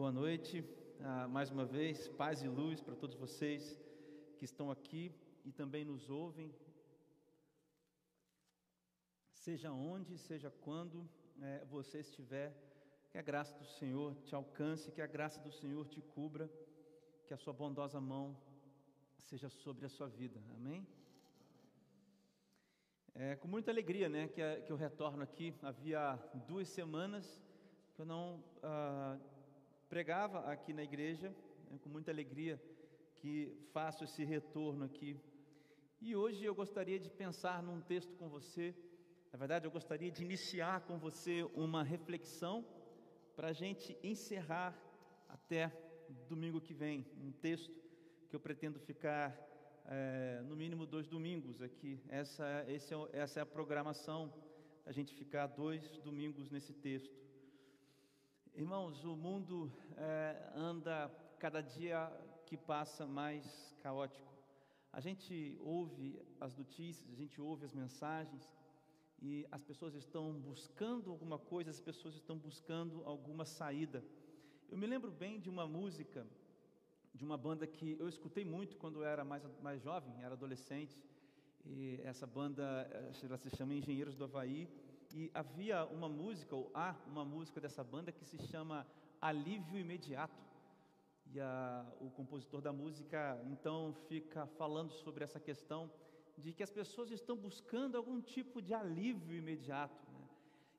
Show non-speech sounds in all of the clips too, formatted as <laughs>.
Boa noite, ah, mais uma vez, paz e luz para todos vocês que estão aqui e também nos ouvem, seja onde, seja quando é, você estiver, que a graça do Senhor te alcance, que a graça do Senhor te cubra, que a sua bondosa mão seja sobre a sua vida, amém? É com muita alegria né, que, que eu retorno aqui, havia duas semanas que eu não. Ah, pregava aqui na igreja, é com muita alegria que faço esse retorno aqui. E hoje eu gostaria de pensar num texto com você. Na verdade, eu gostaria de iniciar com você uma reflexão para a gente encerrar até domingo que vem. Um texto que eu pretendo ficar é, no mínimo dois domingos aqui. Essa, é, essa é a programação, a gente ficar dois domingos nesse texto. Irmãos, o mundo é, anda cada dia que passa mais caótico. A gente ouve as notícias, a gente ouve as mensagens e as pessoas estão buscando alguma coisa, as pessoas estão buscando alguma saída. Eu me lembro bem de uma música de uma banda que eu escutei muito quando eu era mais, mais jovem, era adolescente. E essa banda ela se chama Engenheiros do Havaí e havia uma música, ou há uma música dessa banda que se chama Alívio Imediato. E a, o compositor da música então fica falando sobre essa questão de que as pessoas estão buscando algum tipo de alívio imediato. Né?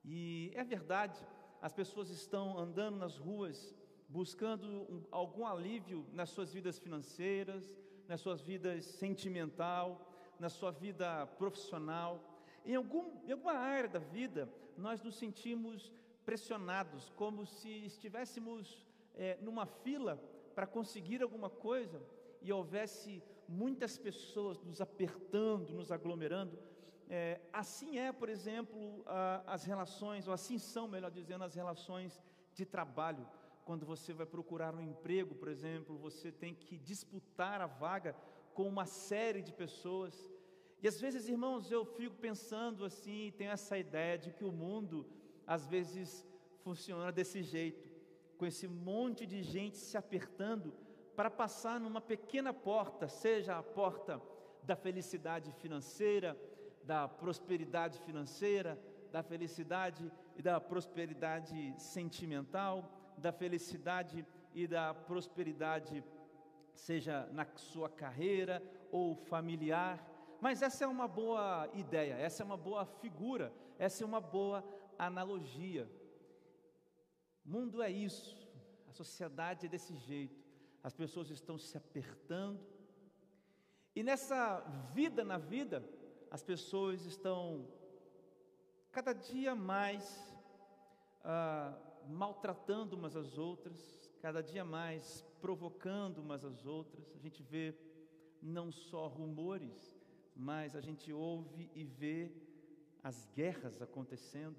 E é verdade, as pessoas estão andando nas ruas buscando um, algum alívio nas suas vidas financeiras, nas suas vidas sentimental, na sua vida profissional. Em, algum, em alguma área da vida, nós nos sentimos pressionados, como se estivéssemos é, numa fila para conseguir alguma coisa e houvesse muitas pessoas nos apertando, nos aglomerando. É, assim é, por exemplo, a, as relações, ou assim são, melhor dizendo, as relações de trabalho. Quando você vai procurar um emprego, por exemplo, você tem que disputar a vaga com uma série de pessoas e às vezes, irmãos, eu fico pensando assim, tenho essa ideia de que o mundo às vezes funciona desse jeito, com esse monte de gente se apertando para passar numa pequena porta, seja a porta da felicidade financeira, da prosperidade financeira, da felicidade e da prosperidade sentimental, da felicidade e da prosperidade, seja na sua carreira ou familiar mas essa é uma boa ideia, essa é uma boa figura, essa é uma boa analogia. O mundo é isso, a sociedade é desse jeito, as pessoas estão se apertando, e nessa vida na vida, as pessoas estão cada dia mais ah, maltratando umas às outras, cada dia mais provocando umas às outras. A gente vê não só rumores, mas a gente ouve e vê as guerras acontecendo,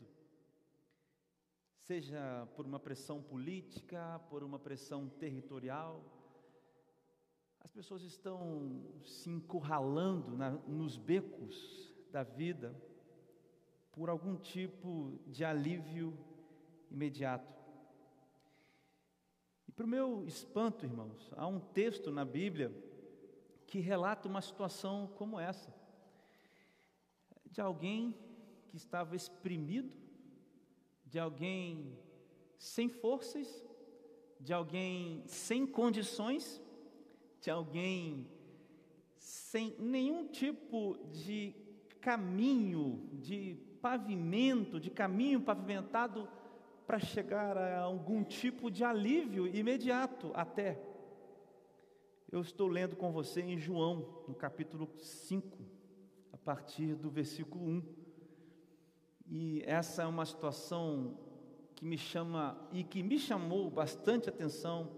seja por uma pressão política, por uma pressão territorial. As pessoas estão se encurralando na, nos becos da vida por algum tipo de alívio imediato. E para o meu espanto, irmãos, há um texto na Bíblia que relata uma situação como essa, de alguém que estava exprimido, de alguém sem forças, de alguém sem condições, de alguém sem nenhum tipo de caminho, de pavimento, de caminho pavimentado para chegar a algum tipo de alívio imediato até. Eu estou lendo com você em João, no capítulo 5, a partir do versículo 1. E essa é uma situação que me chama e que me chamou bastante atenção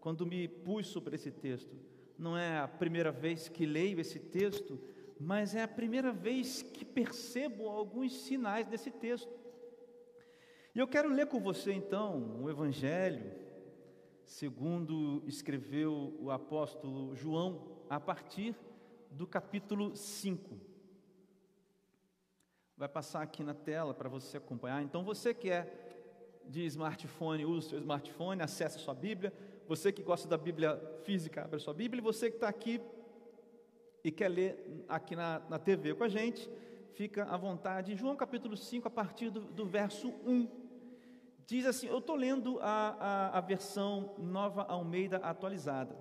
quando me pus sobre esse texto. Não é a primeira vez que leio esse texto, mas é a primeira vez que percebo alguns sinais desse texto. E eu quero ler com você então o Evangelho segundo escreveu o apóstolo João, a partir do capítulo 5. Vai passar aqui na tela para você acompanhar. Então, você que é de smartphone, use seu smartphone, acesse a sua Bíblia. Você que gosta da Bíblia física, abre a sua Bíblia. E você que está aqui e quer ler aqui na, na TV com a gente, fica à vontade. João capítulo 5, a partir do, do verso 1. Diz assim: Eu estou lendo a, a, a versão nova Almeida atualizada.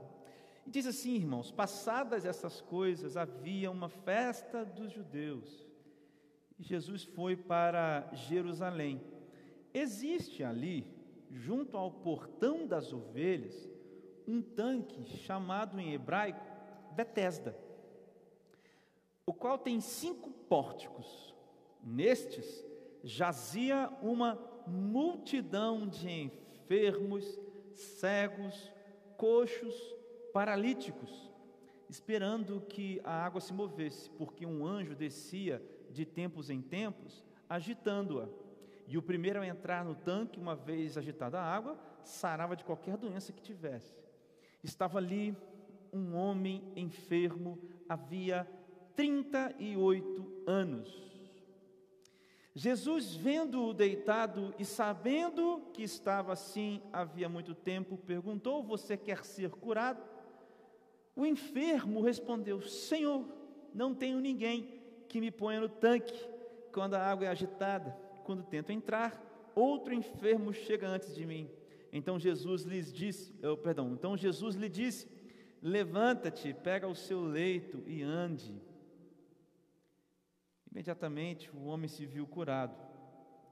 Diz assim, irmãos: Passadas essas coisas, havia uma festa dos judeus. E Jesus foi para Jerusalém. Existe ali, junto ao portão das ovelhas, um tanque chamado em hebraico Betesda, o qual tem cinco pórticos. Nestes jazia uma multidão de enfermos, cegos, coxos, paralíticos, esperando que a água se movesse, porque um anjo descia de tempos em tempos, agitando-a. E o primeiro a entrar no tanque, uma vez agitada a água, sarava de qualquer doença que tivesse. Estava ali um homem enfermo, havia 38 anos. Jesus, vendo-o deitado e sabendo que estava assim havia muito tempo, perguntou: Você quer ser curado? O enfermo respondeu: Senhor, não tenho ninguém que me ponha no tanque quando a água é agitada quando tento entrar, outro enfermo chega antes de mim. Então Jesus lhes disse, oh, perdão, então Jesus lhe disse: Levanta-te, pega o seu leito e ande. Imediatamente o homem se viu curado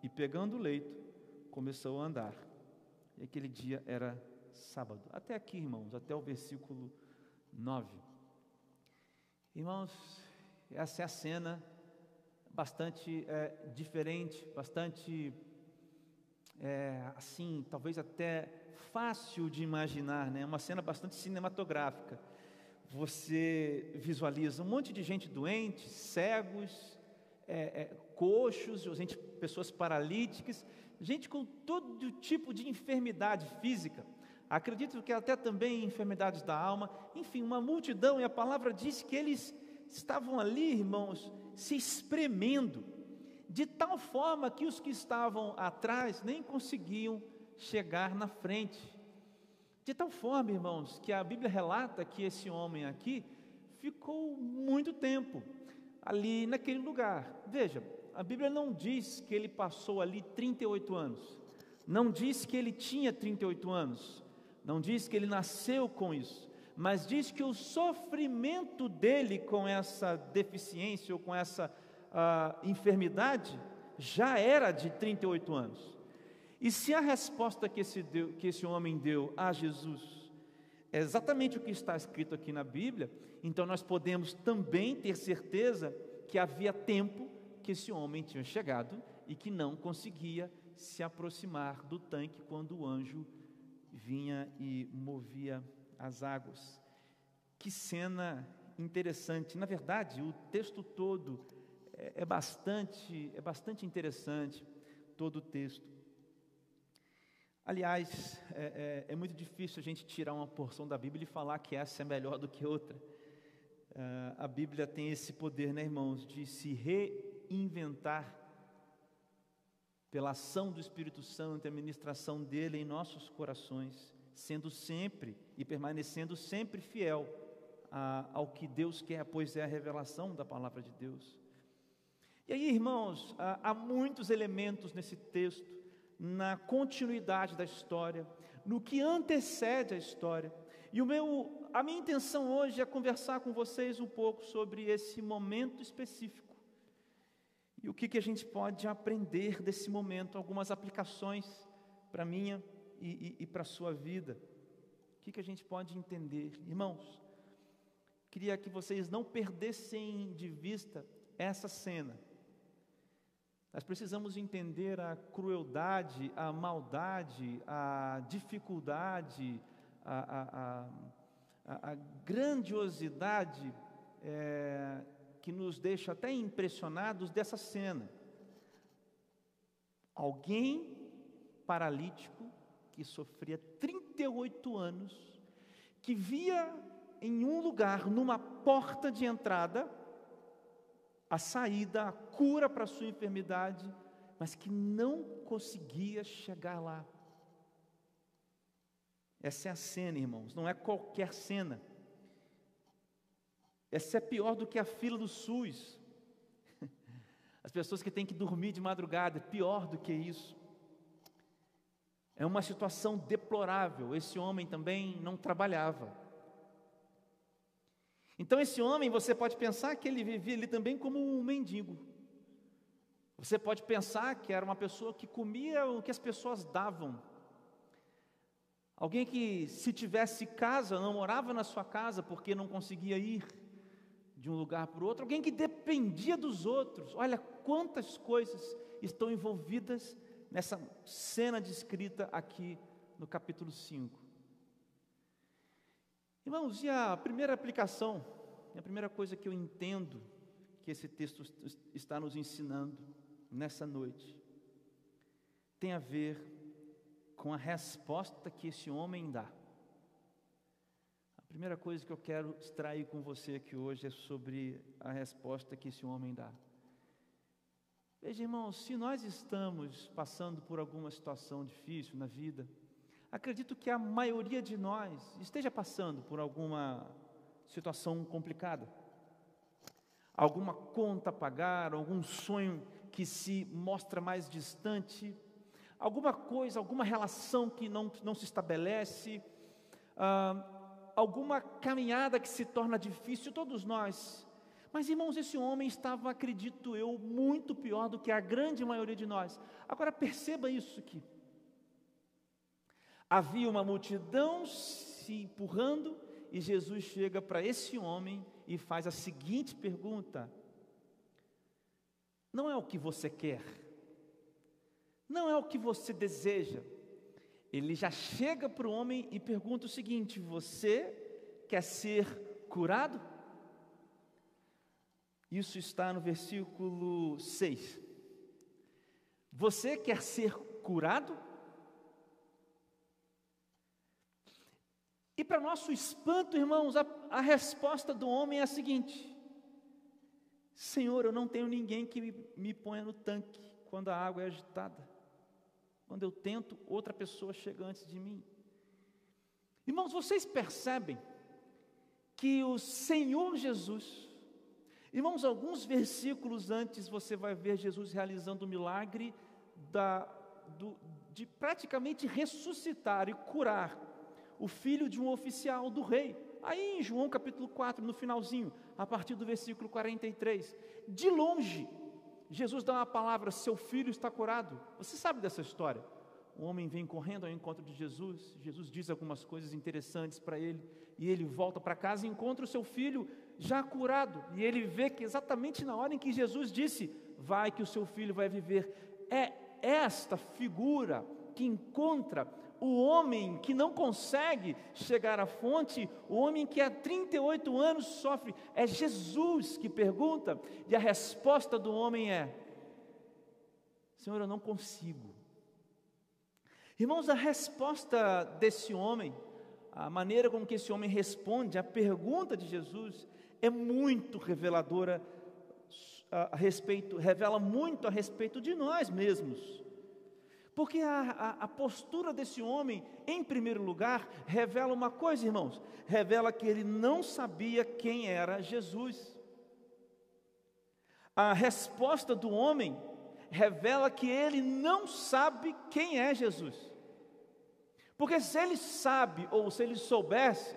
e, pegando o leito, começou a andar. E aquele dia era sábado. Até aqui, irmãos, até o versículo 9. Irmãos, essa é a cena bastante é, diferente, bastante é, assim, talvez até fácil de imaginar, né? Uma cena bastante cinematográfica. Você visualiza um monte de gente doente, cegos, é, é coxos, gente, pessoas paralíticas, gente com todo tipo de enfermidade física. Acredito que até também enfermidades da alma, enfim, uma multidão, e a palavra diz que eles estavam ali, irmãos, se espremendo, de tal forma que os que estavam atrás nem conseguiam chegar na frente. De tal forma, irmãos, que a Bíblia relata que esse homem aqui ficou muito tempo ali naquele lugar. Veja, a Bíblia não diz que ele passou ali 38 anos, não diz que ele tinha 38 anos, não diz que ele nasceu com isso mas diz que o sofrimento dele com essa deficiência ou com essa uh, enfermidade já era de 38 anos. E se a resposta que esse, deu, que esse homem deu a Jesus é exatamente o que está escrito aqui na Bíblia, então nós podemos também ter certeza que havia tempo que esse homem tinha chegado e que não conseguia se aproximar do tanque quando o anjo vinha e movia as águas. Que cena interessante. Na verdade, o texto todo é, é bastante, é bastante interessante, todo o texto. Aliás, é, é, é, muito difícil a gente tirar uma porção da Bíblia e falar que essa é melhor do que outra. Uh, a Bíblia tem esse poder, né, irmãos, de se reinventar pela ação do Espírito Santo e a ministração dele em nossos corações sendo sempre e permanecendo sempre fiel a, ao que Deus quer, pois é a revelação da palavra de Deus. E aí, irmãos, há, há muitos elementos nesse texto, na continuidade da história, no que antecede a história. E o meu, a minha intenção hoje é conversar com vocês um pouco sobre esse momento específico. E o que, que a gente pode aprender desse momento, algumas aplicações para minha e, e, e para a sua vida. O que, que a gente pode entender? Irmãos, queria que vocês não perdessem de vista essa cena. Nós precisamos entender a crueldade, a maldade, a dificuldade, a, a, a, a grandiosidade é, que nos deixa até impressionados dessa cena. Alguém paralítico que sofria 38 anos, que via em um lugar, numa porta de entrada, a saída, a cura para a sua enfermidade, mas que não conseguia chegar lá. Essa é a cena, irmãos, não é qualquer cena. Essa é pior do que a fila do SUS. <laughs> As pessoas que têm que dormir de madrugada, é pior do que isso. É uma situação deplorável. Esse homem também não trabalhava. Então, esse homem, você pode pensar que ele vivia ali também como um mendigo. Você pode pensar que era uma pessoa que comia o que as pessoas davam. Alguém que, se tivesse casa, não morava na sua casa porque não conseguia ir de um lugar para o outro. Alguém que dependia dos outros. Olha quantas coisas estão envolvidas nessa cena descrita aqui no capítulo 5. Irmãos, e a primeira aplicação, a primeira coisa que eu entendo que esse texto está nos ensinando nessa noite, tem a ver com a resposta que esse homem dá. A primeira coisa que eu quero extrair com você aqui hoje é sobre a resposta que esse homem dá. Veja, irmãos, se nós estamos passando por alguma situação difícil na vida, Acredito que a maioria de nós esteja passando por alguma situação complicada. Alguma conta a pagar, algum sonho que se mostra mais distante, alguma coisa, alguma relação que não, não se estabelece, ah, alguma caminhada que se torna difícil, todos nós. Mas irmãos, esse homem estava, acredito eu, muito pior do que a grande maioria de nós. Agora perceba isso aqui. Havia uma multidão se empurrando e Jesus chega para esse homem e faz a seguinte pergunta: Não é o que você quer, não é o que você deseja. Ele já chega para o homem e pergunta o seguinte: Você quer ser curado? Isso está no versículo 6. Você quer ser curado? E para nosso espanto, irmãos, a, a, resposta do homem é a seguinte: Senhor, eu não tenho ninguém que me, me ponha no tanque quando a água é agitada. Quando eu tento, outra pessoa chega antes de mim. Irmãos, vocês percebem que o Senhor Jesus, irmãos, alguns versículos antes você vai ver Jesus realizando o milagre da, do, de praticamente ressuscitar e curar o filho de um oficial do rei. Aí em João capítulo 4, no finalzinho, a partir do versículo 43, de longe, Jesus dá uma palavra: seu filho está curado. Você sabe dessa história? O homem vem correndo ao encontro de Jesus, Jesus diz algumas coisas interessantes para ele, e ele volta para casa e encontra o seu filho já curado, e ele vê que exatamente na hora em que Jesus disse: Vai que o seu filho vai viver, é esta figura que encontra o homem que não consegue chegar à fonte, o homem que há 38 anos sofre, é Jesus que pergunta, e a resposta do homem é: Senhor, eu não consigo. Irmãos, a resposta desse homem, a maneira como que esse homem responde à pergunta de Jesus, é muito reveladora a respeito, revela muito a respeito de nós mesmos. Porque a, a, a, postura desse homem, em primeiro lugar, revela uma coisa, irmãos: revela que ele não sabia quem era Jesus. A resposta do homem revela que ele não sabe quem é Jesus. Porque se ele sabe, ou se ele soubesse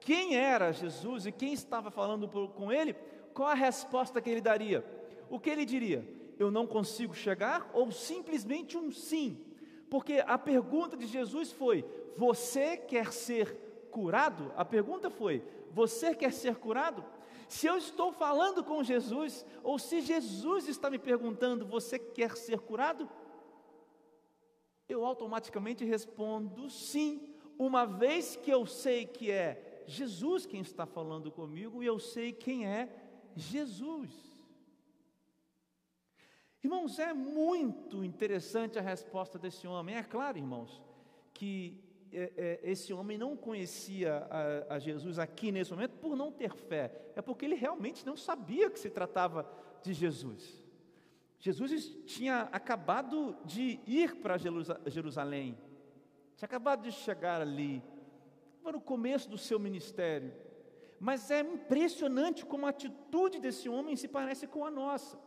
quem era Jesus e quem estava falando com ele, qual a resposta que ele daria? O que ele diria? Eu não consigo chegar, ou simplesmente um sim. Porque a pergunta de Jesus foi: Você quer ser curado? A pergunta foi: Você quer ser curado? Se eu estou falando com Jesus, ou se Jesus está me perguntando: Você quer ser curado? Eu automaticamente respondo sim, uma vez que eu sei que é Jesus quem está falando comigo e eu sei quem é Jesus. Irmãos, é muito interessante a resposta desse homem. É claro, irmãos, que é, é, esse homem não conhecia a, Jesus aqui nesse momento por não ter fé, é porque ele realmente não sabia que se tratava de Jesus. Jesus tinha acabado de ir para Jerusalém, tinha acabado de chegar ali, estava no começo do seu ministério, mas é impressionante como a atitude desse homem se parece com a nossa.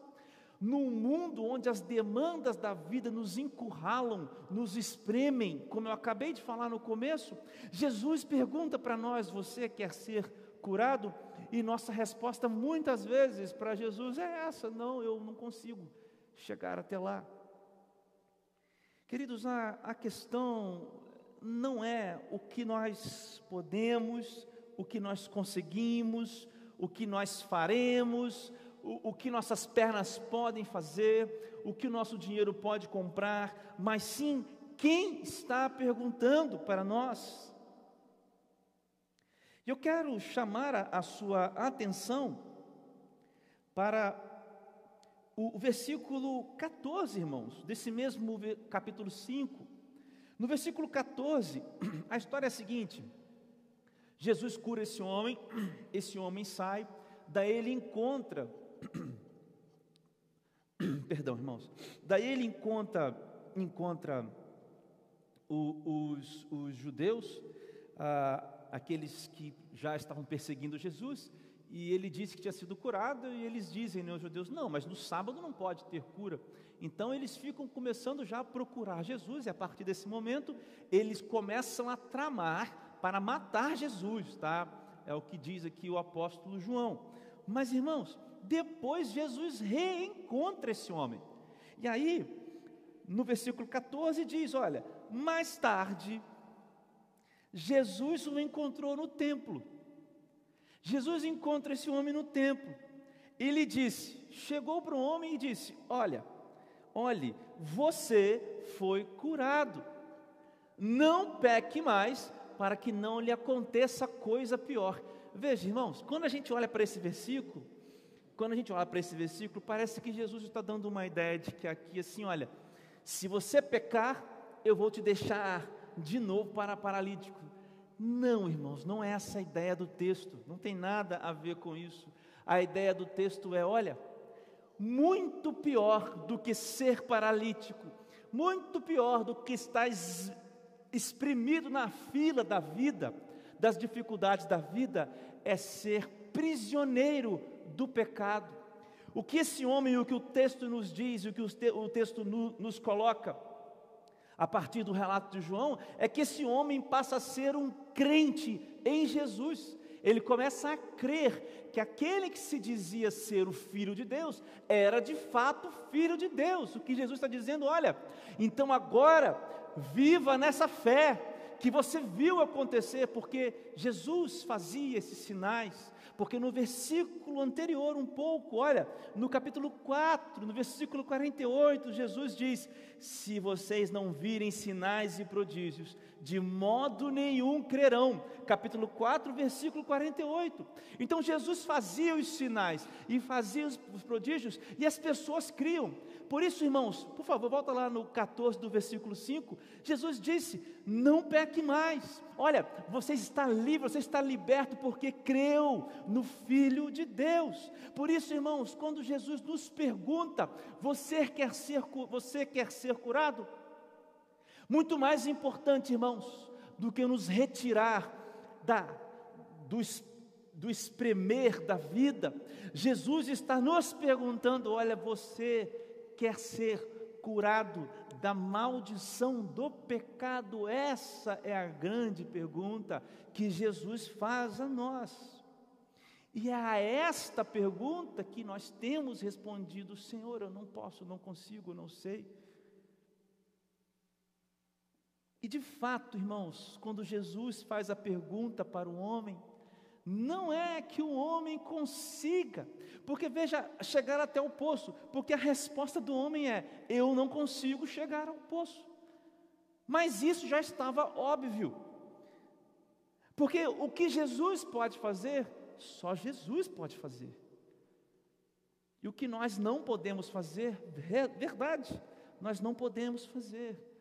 Num mundo onde as demandas da vida nos encurralam, nos espremem, como eu acabei de falar no começo, Jesus pergunta para nós: Você quer ser curado? E nossa resposta muitas vezes para Jesus é essa: Não, eu não consigo chegar até lá. Queridos, a, a questão não é o que nós podemos, o que nós conseguimos, o que nós faremos, o, o que nossas pernas podem fazer, o que o nosso dinheiro pode comprar, mas sim quem está perguntando para nós. Eu quero chamar a, a sua atenção para o, o versículo 14, irmãos, desse mesmo capítulo 5. No versículo 14, <clears throat> a história é a seguinte: Jesus cura esse homem, <clears throat> esse homem sai, daí ele encontra <coughs> Perdão, irmãos. Daí ele encontra, encontra o, os, os, judeus, ah, aqueles que já estavam perseguindo Jesus, e ele disse que tinha sido curado, e eles dizem, né, os judeus, não, mas no sábado não pode ter cura. Então eles ficam começando já a procurar Jesus, e a partir desse momento eles começam a tramar para matar Jesus, tá? É o que diz aqui o apóstolo João. Mas irmãos, depois Jesus reencontra esse homem. E aí, no versículo 14 diz: Olha, mais tarde, Jesus o encontrou no templo. Jesus encontra esse homem no templo. Ele disse: Chegou para o homem e disse: Olha, olhe, você foi curado. Não peque mais, para que não lhe aconteça coisa pior. Veja, irmãos, quando a gente olha para esse versículo, quando a gente olha para esse versículo, parece que Jesus está dando uma ideia de que aqui, assim, olha, se você pecar, eu vou te deixar de novo para paralítico. Não, irmãos, não é essa a ideia do texto, não tem nada a ver com isso. A ideia do texto é: olha, muito pior do que ser paralítico, muito pior do que estar exprimido na fila da vida, das dificuldades da vida, é ser prisioneiro do pecado. O que esse homem, o que o texto nos diz, o que o texto nos coloca, a partir do relato de João, é que esse homem passa a ser um crente em Jesus. Ele começa a crer que aquele que se dizia ser o filho de Deus era de fato filho de Deus. O que Jesus está dizendo, olha, então agora viva nessa fé que você viu acontecer, porque Jesus fazia esses sinais, porque no versículo anterior, um pouco, olha, no capítulo 4, no versículo 48, Jesus diz: Se vocês não virem sinais e prodígios, de modo nenhum crerão. Capítulo 4, versículo 48. Então Jesus fazia os sinais e fazia os prodígios e as pessoas criam. Por isso, irmãos, por favor, volta lá no 14 do versículo 5. Jesus disse: Não peque mais. Olha, você está livre, você está liberto porque creu no Filho de Deus. Por isso, irmãos, quando Jesus nos pergunta: Você quer ser, você quer ser curado? Muito mais importante, irmãos, do que nos retirar da, do, do espremer da vida, Jesus está nos perguntando: olha, você quer ser curado da maldição do pecado? Essa é a grande pergunta que Jesus faz a nós. E é a esta pergunta que nós temos respondido: Senhor, eu não posso, não consigo, não sei. E de fato, irmãos, quando Jesus faz a pergunta para o homem, não é que o homem consiga, porque veja, chegar até o poço, porque a resposta do homem é: eu não consigo chegar ao poço. Mas isso já estava óbvio, porque o que Jesus pode fazer, só Jesus pode fazer. E o que nós não podemos fazer, verdade, nós não podemos fazer.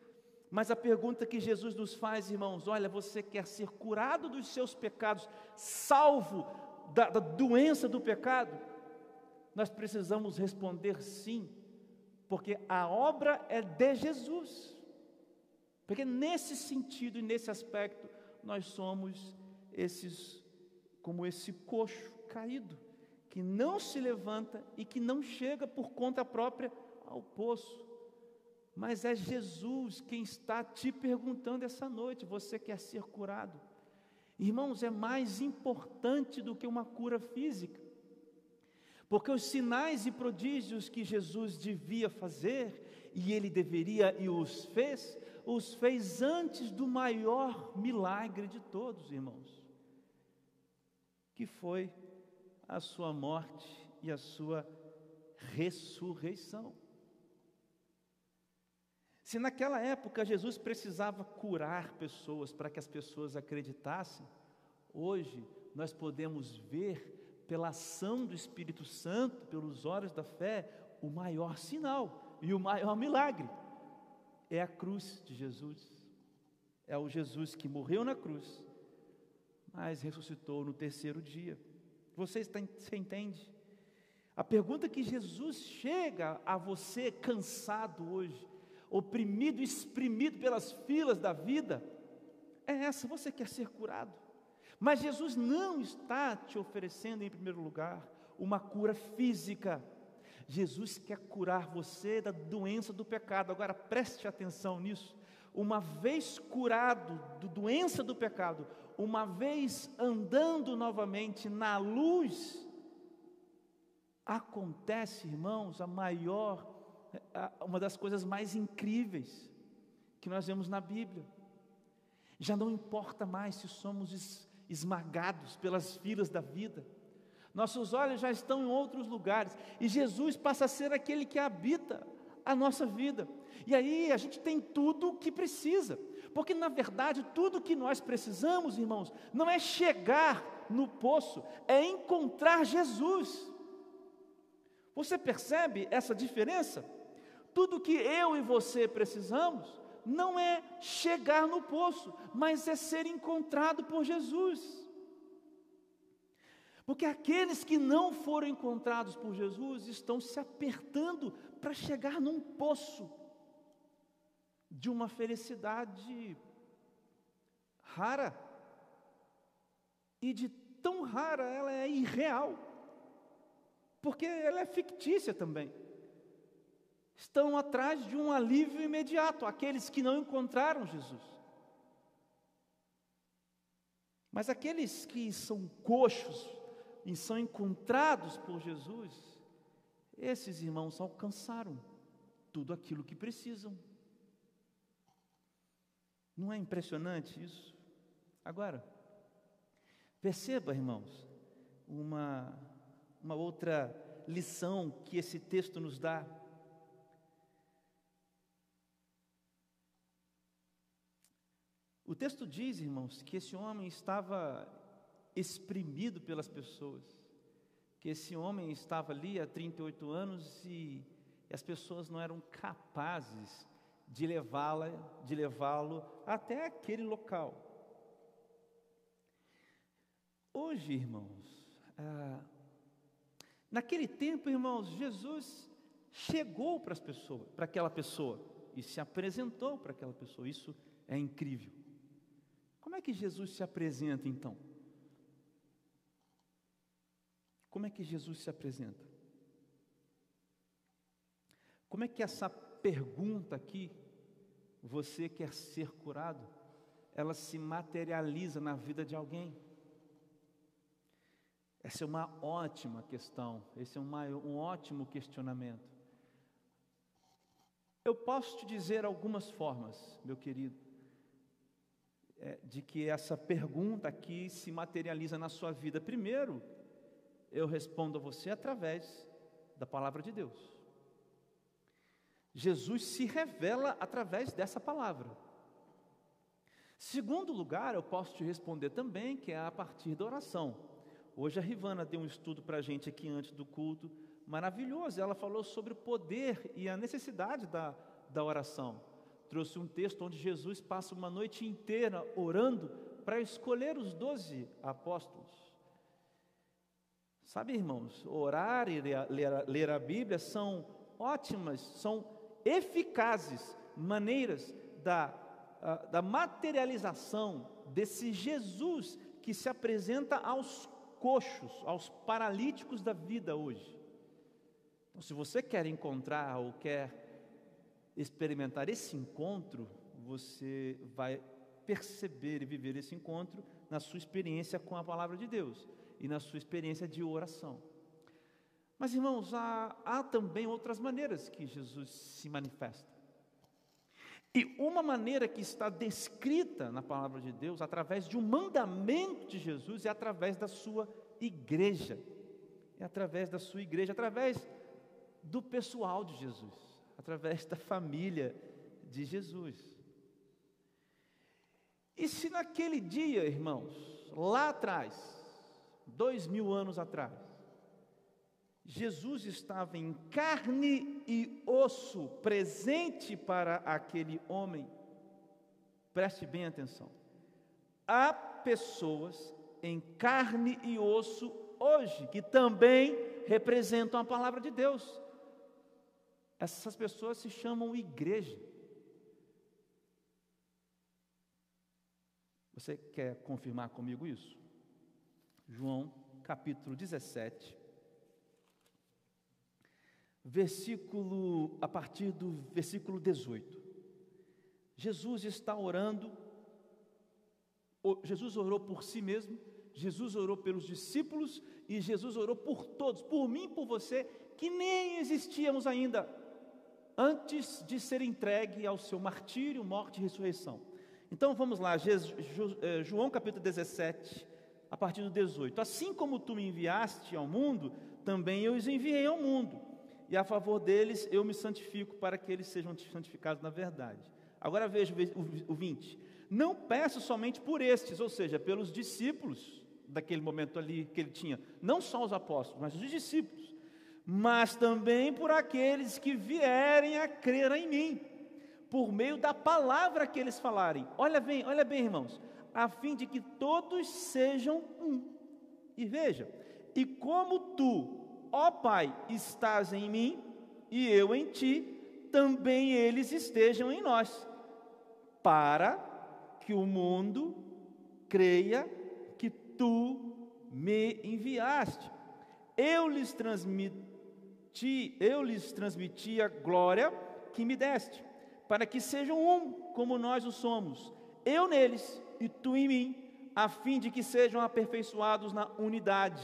Mas a pergunta que Jesus nos faz, irmãos, olha, você quer ser curado dos seus pecados, salvo da, da doença do pecado? Nós precisamos responder sim, porque a obra é de Jesus. Porque nesse sentido e nesse aspecto, nós somos esses, como esse coxo caído, que não se levanta e que não chega por conta própria ao poço. Mas é Jesus quem está te perguntando essa noite: você quer ser curado? Irmãos, é mais importante do que uma cura física. Porque os sinais e prodígios que Jesus devia fazer, e ele deveria e os fez, os fez antes do maior milagre de todos, irmãos, que foi a sua morte e a sua ressurreição. Se naquela época Jesus precisava curar pessoas para que as pessoas acreditassem, hoje nós podemos ver pela ação do Espírito Santo, pelos olhos da fé, o maior sinal e o maior milagre é a cruz de Jesus. É o Jesus que morreu na cruz, mas ressuscitou no terceiro dia. Você, está, você entende? A pergunta que Jesus chega a você cansado hoje, oprimido, exprimido pelas filas da vida, é essa: você quer ser curado? Mas Jesus não está te oferecendo, em primeiro lugar, uma cura física. Jesus quer curar você da doença do pecado. Agora preste atenção nisso. Uma vez curado da doença do pecado, uma vez andando novamente na luz, acontece, irmãos, a maior, uma das coisas mais incríveis que nós vemos na Bíblia. Já não importa mais se somos esmagados pelas filas da vida. Nossos olhos já estão em outros lugares e Jesus passa a ser aquele que habita a nossa vida. E aí a gente tem tudo o que precisa, porque na verdade tudo que nós precisamos, irmãos, não é chegar no poço, é encontrar Jesus. Você percebe essa diferença? Tudo que eu e você precisamos não é chegar no poço, mas é ser encontrado por Jesus. Porque aqueles que não foram encontrados por Jesus estão se apertando para chegar num poço de uma felicidade rara. E de tão rara ela é irreal. Porque ela é fictícia também estão atrás de um alívio imediato, aqueles que não encontraram Jesus. Mas aqueles que são coxos e são encontrados por Jesus, esses irmãos alcançaram tudo aquilo que precisam. Não é impressionante isso? Agora, perceba, irmãos, uma, uma outra lição que esse texto nos dá. O texto diz, irmãos, que esse homem estava exprimido pelas pessoas, que esse homem estava ali há 38 anos e as pessoas não eram capazes de levá-la, de levá-lo até aquele local. Hoje, irmãos, ah, naquele tempo, irmãos, Jesus chegou para as pessoas, para aquela pessoa e se apresentou para aquela pessoa. Isso é incrível. Como é que Jesus se apresenta então? Como é que Jesus se apresenta? Como é que essa pergunta aqui, você quer ser curado, ela se materializa na vida de alguém? Essa é uma ótima questão, esse é uma, um ótimo questionamento. Eu posso te dizer algumas formas, meu querido, de que essa pergunta aqui se materializa na sua vida? Primeiro, eu respondo a você através da palavra de Deus. Jesus se revela através dessa palavra. Segundo lugar, eu posso te responder também que é a partir da oração. Hoje a Rivana deu um estudo para a gente aqui antes do culto, maravilhoso. Ela falou sobre o poder e a necessidade da, da oração trouxe um texto onde Jesus passa uma noite inteira orando para escolher os doze apóstolos. Sabe, irmãos, orar e ler a Bíblia são ótimas, são eficazes maneiras da, da materialização desse Jesus que se apresenta aos coxos, aos paralíticos da vida hoje. Então, se você quer encontrar ou quer experimentar esse encontro, você vai perceber e viver esse encontro na sua experiência com a palavra de Deus e na sua experiência de oração. Mas, irmãos, há, há também outras maneiras que Jesus se manifesta. E uma maneira que está descrita na palavra de Deus, através de um mandamento de Jesus, é através da sua igreja. É através da sua igreja, através do pessoal de Jesus, através da família de Jesus. E se naquele dia, irmãos, lá atrás, dois mil anos atrás, Jesus estava em carne e osso, presente para aquele homem. Preste bem atenção. Há pessoas em carne e osso hoje que também representam a palavra de Deus. Essas pessoas se chamam igreja. Você quer confirmar comigo isso? João capítulo 17 versículo, a partir do versículo 18. Jesus está orando, Jesus orou por si mesmo, Jesus orou pelos discípulos e Jesus orou por todos, por mim por você, que nem existíamos ainda antes de ser entregue ao seu martírio, morte e ressurreição. Então vamos lá, eh, João capítulo 17, a partir do 18. Assim como tu me enviaste ao mundo, também eu os enviei ao mundo e a favor deles eu me santifico para que eles sejam santificados na verdade. Agora veja o 20. Não peço somente por estes, ou seja, pelos discípulos daquele momento ali que ele tinha, não só os apóstolos, mas os discípulos, mas também por aqueles que vierem a crer em mim, por meio da palavra que eles falarem. Olha bem, olha bem, irmãos, a fim de que todos sejam um. E veja, e como tu, Ó Pai, estás em mim e eu em ti, também eles estejam em nós, para que o mundo creia que tu me enviaste. Eu lhes transmiti, eu lhes transmiti a glória que me deste, para que sejam um como nós o somos, eu neles e tu em mim, a fim de que sejam aperfeiçoados na unidade,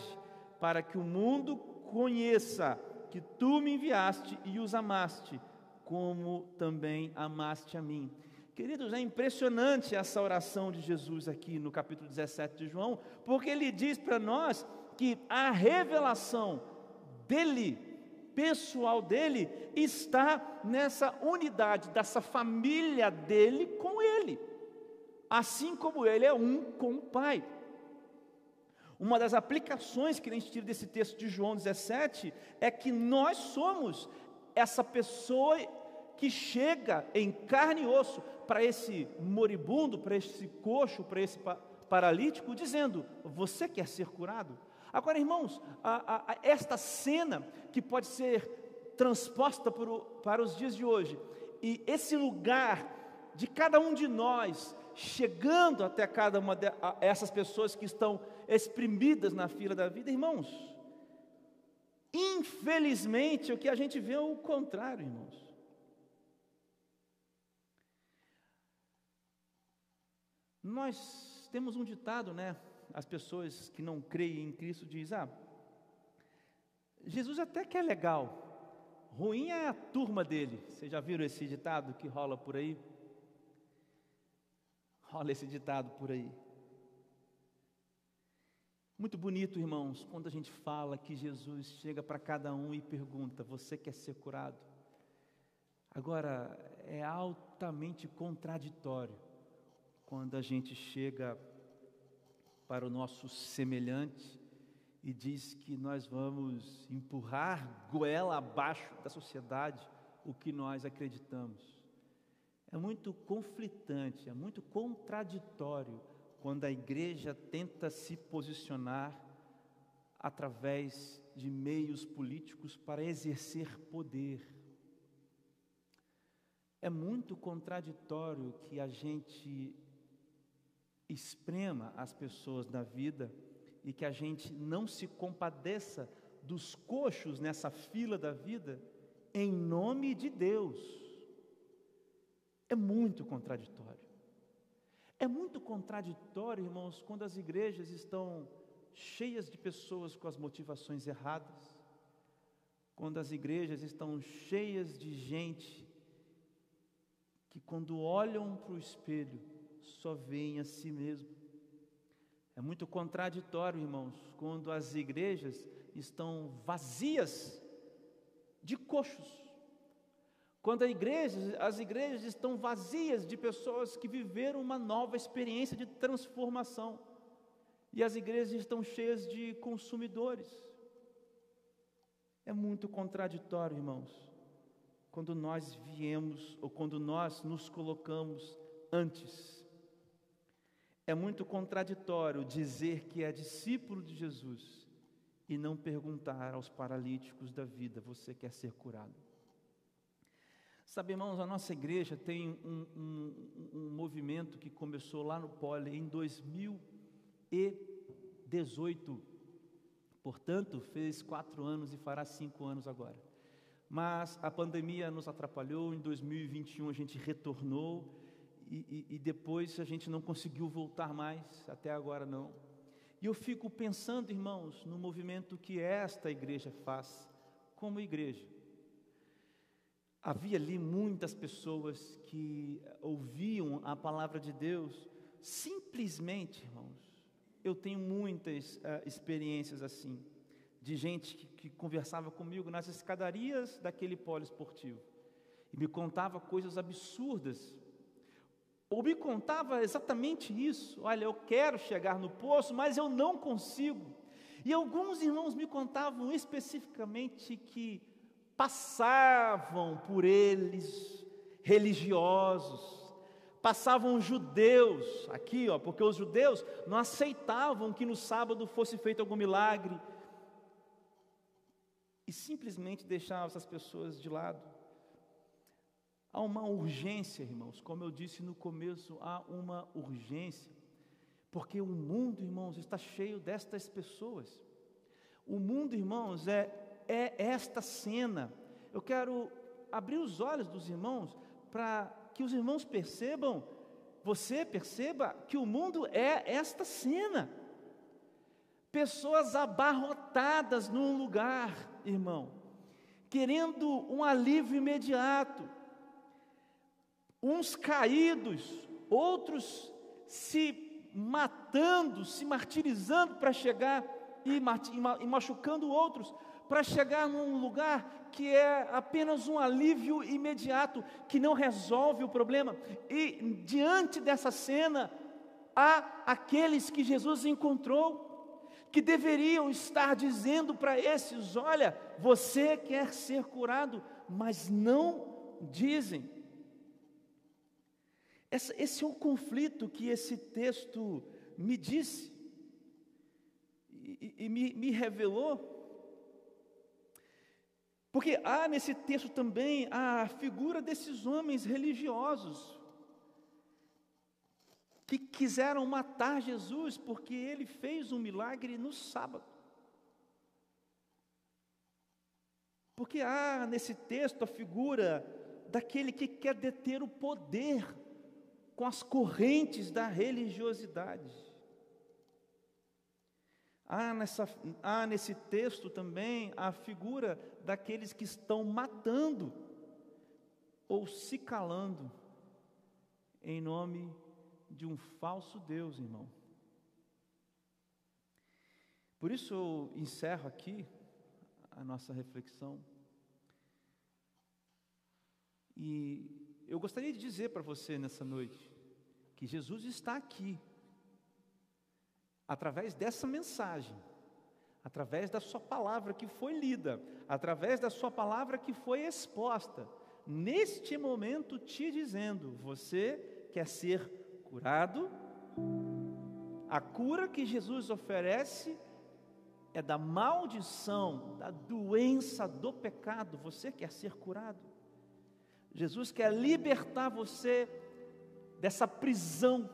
para que o mundo conheça que tu me enviaste e os amaste, como também amaste a mim. Queridos, é impressionante essa oração de Jesus aqui no capítulo 17 de João, porque ele diz para nós que a revelação dele, pessoal dele, está nessa unidade, dessa família dele com ele, assim como ele é um com o Pai. Uma das aplicações que a gente tira desse texto de João 17 é que nós somos essa pessoa que chega em carne e osso para esse moribundo, para esse coxo, para esse paralítico, dizendo: Você quer ser curado? Agora, irmãos, a, a, esta cena que pode ser transposta o, para os dias de hoje, e esse lugar de cada um de nós chegando até cada uma dessas pessoas que estão exprimidas na fila da vida, irmãos. Infelizmente, o que a gente vê é o contrário, irmãos. Nós temos um ditado, né? As pessoas que não creem em Cristo dizem: Ah, Jesus até que é legal, ruim é a turma dele. Vocês já viram esse ditado que rola por aí? Rola esse ditado por aí. Muito bonito, irmãos, quando a gente fala que Jesus chega para cada um e pergunta: Você quer ser curado? Agora, é altamente contraditório quando a gente chega para o nosso semelhante e diz que nós vamos empurrar goela abaixo da sociedade o que nós acreditamos. É muito conflitante, é muito contraditório quando a igreja tenta se posicionar através de meios políticos para exercer poder, É muito contraditório que a gente esprema as pessoas da vida e que a gente não se compadeça dos coxos nessa fila da vida em nome de Deus. É muito contraditório. É muito contraditório, irmãos, quando as igrejas estão cheias de pessoas com as motivações erradas, quando as igrejas estão cheias de gente que, quando olham para o espelho, só veem a si mesmo. É muito contraditório, irmãos, quando as igrejas estão vazias de coxos. Quando igreja, as igrejas estão vazias de pessoas que viveram uma nova experiência de transformação. E as igrejas estão cheias de consumidores. É muito contraditório, irmãos, quando nós viemos ou quando nós nos colocamos antes. É muito contraditório dizer que é discípulo de Jesus e não perguntar aos paralíticos da vida: você quer ser curado? Sabe, irmãos, a nossa igreja tem um, um, um movimento que começou lá no Poli em 2018. Portanto, fez quatro anos e fará cinco anos agora. Mas a pandemia nos atrapalhou. Em 2021 a gente retornou e, e, e depois a gente não conseguiu voltar mais. Até agora não. E eu fico pensando, irmãos, no movimento que esta igreja faz como igreja havia ali muitas pessoas que ouviam a palavra de Deus, simplesmente, irmãos, eu tenho muitas uh, experiências assim, de gente que, que conversava comigo nas escadarias daquele polo esportivo, e me contava coisas absurdas, ou me contava exatamente isso: olha, eu quero chegar no poço, mas eu não consigo. E alguns irmãos me contavam especificamente que passavam por eles religiosos, passavam judeus, aqui, ó, porque os judeus não aceitavam que no sábado fosse feito algum milagre, e simplesmente deixavam essas pessoas de lado. Há uma urgência, irmãos, como eu disse no começo, há uma urgência, porque o mundo, irmãos, está cheio destas pessoas. O mundo, irmãos, é é esta cena. Eu quero abrir os olhos dos irmãos para que os irmãos percebam, você perceba que o mundo é esta cena. Pessoas abarrotadas num lugar, irmão, querendo um alívio imediato. Uns caídos, outros se matando, se martirizando para chegar e, e machucando outros, para chegar num lugar que é apenas um alívio imediato, que não resolve o problema. E diante dessa cena, há aqueles que Jesus encontrou, que deveriam estar dizendo para esses: Olha, você quer ser curado, mas não dizem. Esse é o conflito que esse texto me disse e, e me, me revelou. Porque há nesse texto também a figura desses homens religiosos que quiseram matar Jesus porque ele fez um milagre no sábado. Porque há nesse texto a figura daquele que quer deter o poder com as correntes da religiosidade. Há, nessa, há nesse texto também a figura daqueles que estão matando ou se calando em nome de um falso Deus, irmão. Por isso eu encerro aqui a nossa reflexão. E eu gostaria de dizer para você nessa noite que Jesus está aqui através dessa mensagem, através da Sua palavra que foi lida, através da Sua palavra que foi exposta, neste momento te dizendo: você quer ser curado? A cura que Jesus oferece é da maldição, da doença do pecado. Você quer ser curado? Jesus quer libertar você dessa prisão,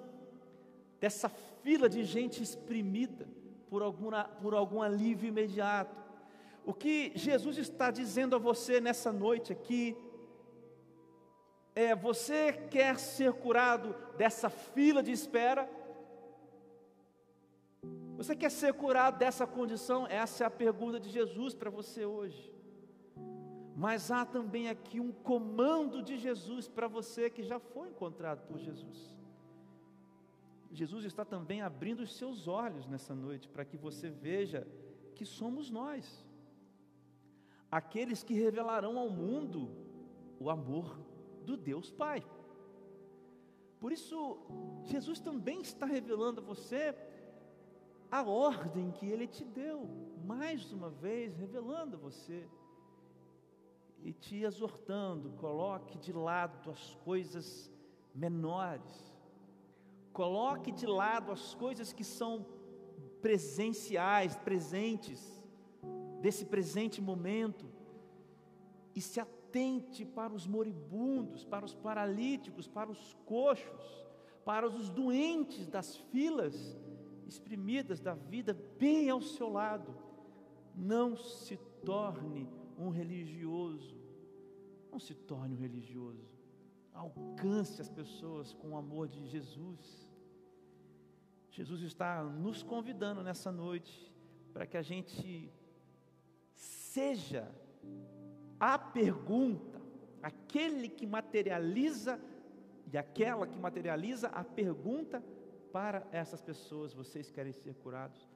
dessa fila de gente exprimida por, alguma, por algum alívio imediato. O que Jesus está dizendo a você nessa noite aqui é: você quer ser curado dessa fila de espera? Você quer ser curado dessa condição? Essa é a pergunta de Jesus para você hoje. Mas há também aqui um comando de Jesus para você que já foi encontrado por Jesus. Jesus está também abrindo os seus olhos nessa noite para que você veja que somos nós, aqueles que revelarão ao mundo o amor do Deus Pai. Por isso, Jesus também está revelando a você a ordem que Ele te deu, mais uma vez revelando a você e te exortando, coloque de lado as coisas menores, coloque de lado as coisas que são presenciais, presentes, desse presente momento, e se atente para os moribundos, para os paralíticos, para os coxos, para os doentes das filas exprimidas da vida bem ao seu lado. Não se torne um religioso. Não se torne um religioso. Alcance as pessoas com o amor de Jesus. Jesus está nos convidando nessa noite para que a gente seja a pergunta, aquele que materializa e aquela que materializa a pergunta para essas pessoas, vocês querem ser curados?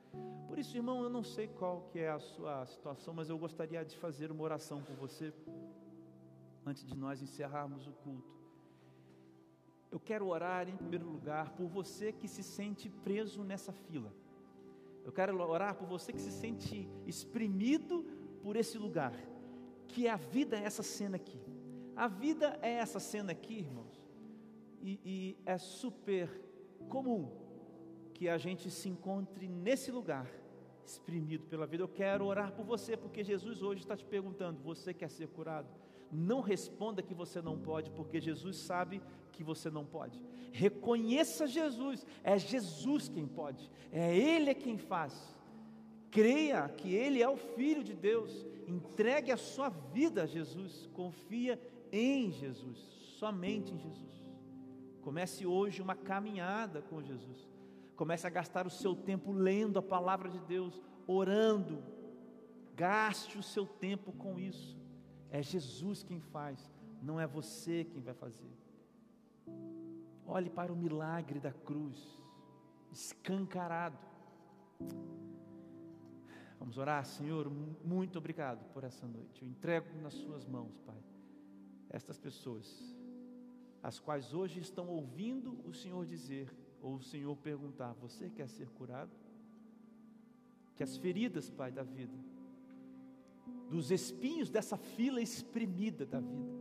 Por isso, irmão, eu não sei qual que é a sua situação, mas eu gostaria de fazer uma oração por você antes de nós encerrarmos o culto. Eu quero orar em primeiro lugar por você que se sente preso nessa fila. Eu quero orar por você que se sente exprimido por esse lugar, que a vida é essa cena aqui. A vida é essa cena aqui, irmãos, e, e é super comum que a gente se encontre nesse lugar, exprimido pela vida. Eu quero orar por você, porque Jesus hoje está te perguntando: você quer ser curado? Não responda que você não pode, porque Jesus sabe que você não pode. Reconheça Jesus, é Jesus quem pode, é Ele quem faz. Creia que Ele é o Filho de Deus, entregue a sua vida a Jesus, confia em Jesus, somente em Jesus. Comece hoje uma caminhada com Jesus. Comece a gastar o seu tempo lendo a palavra de Deus, orando. Gaste o seu tempo com isso. É Jesus quem faz, não é você quem vai fazer. Olhe para o milagre da cruz, escancarado. Vamos orar, Senhor, muito obrigado por essa noite. Eu entrego nas Suas mãos, Pai, estas pessoas, as quais hoje estão ouvindo o Senhor dizer: ou o Senhor perguntar: Você quer ser curado? Que as feridas, Pai, da vida, dos espinhos dessa fila espremida da vida,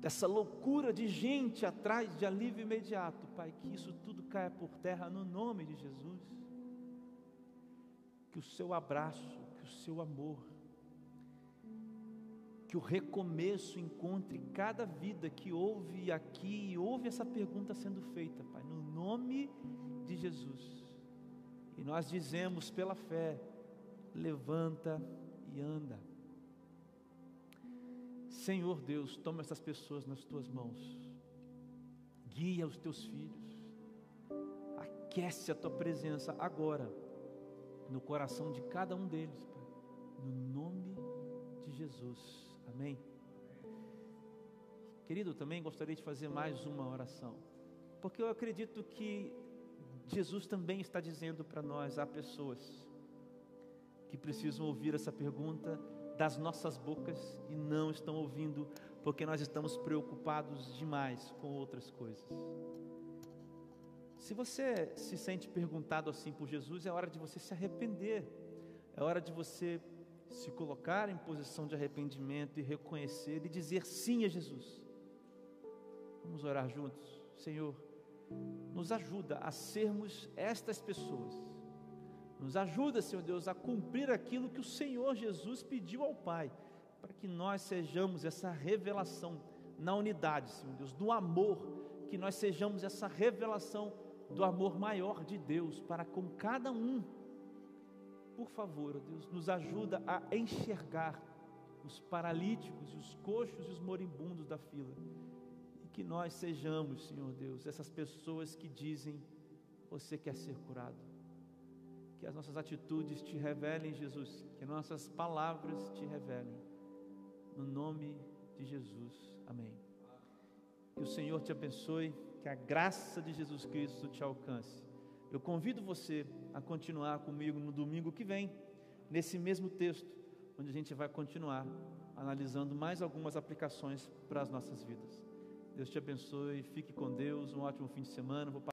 dessa loucura de gente atrás de alívio imediato, Pai, que isso tudo caia por terra no nome de Jesus. Que o seu abraço, que o seu amor, que o recomeço encontre cada vida que ouve aqui e ouve essa pergunta sendo feita, Pai, no nome de Jesus. E nós dizemos pela fé: levanta e anda. Senhor Deus, toma essas pessoas nas tuas mãos, guia os teus filhos, aquece a tua presença agora no coração de cada um deles, Pai, no nome de Jesus. Amém? Querido, também gostaria de fazer mais uma oração, porque eu acredito que Jesus também está dizendo para nós: há pessoas que precisam ouvir essa pergunta das nossas bocas e não estão ouvindo, porque nós estamos preocupados demais com outras coisas. Se você se sente perguntado assim por Jesus, é hora de você se arrepender, é hora de você se colocar em posição de arrependimento e reconhecer e dizer sim a Jesus. Vamos orar juntos. Senhor, nos ajuda a sermos estas pessoas. Nos ajuda, Senhor Deus, a cumprir aquilo que o Senhor Jesus pediu ao Pai, para que nós sejamos essa revelação na unidade, Senhor Deus, do amor, que nós sejamos essa revelação do amor maior de Deus para com cada um. Por favor, Deus, nos ajuda a enxergar os paralíticos, os coxos e os moribundos da fila. E que nós sejamos, Senhor Deus, essas pessoas que dizem: Você quer ser curado. Que as nossas atitudes te revelem, Jesus. Que nossas palavras te revelem. No nome de Jesus. Amém. Que o Senhor te abençoe. Que a graça de Jesus Cristo te alcance. Eu convido você a continuar comigo no domingo que vem, nesse mesmo texto onde a gente vai continuar analisando mais algumas aplicações para as nossas vidas. Deus te abençoe, fique com Deus, um ótimo fim de semana. Vou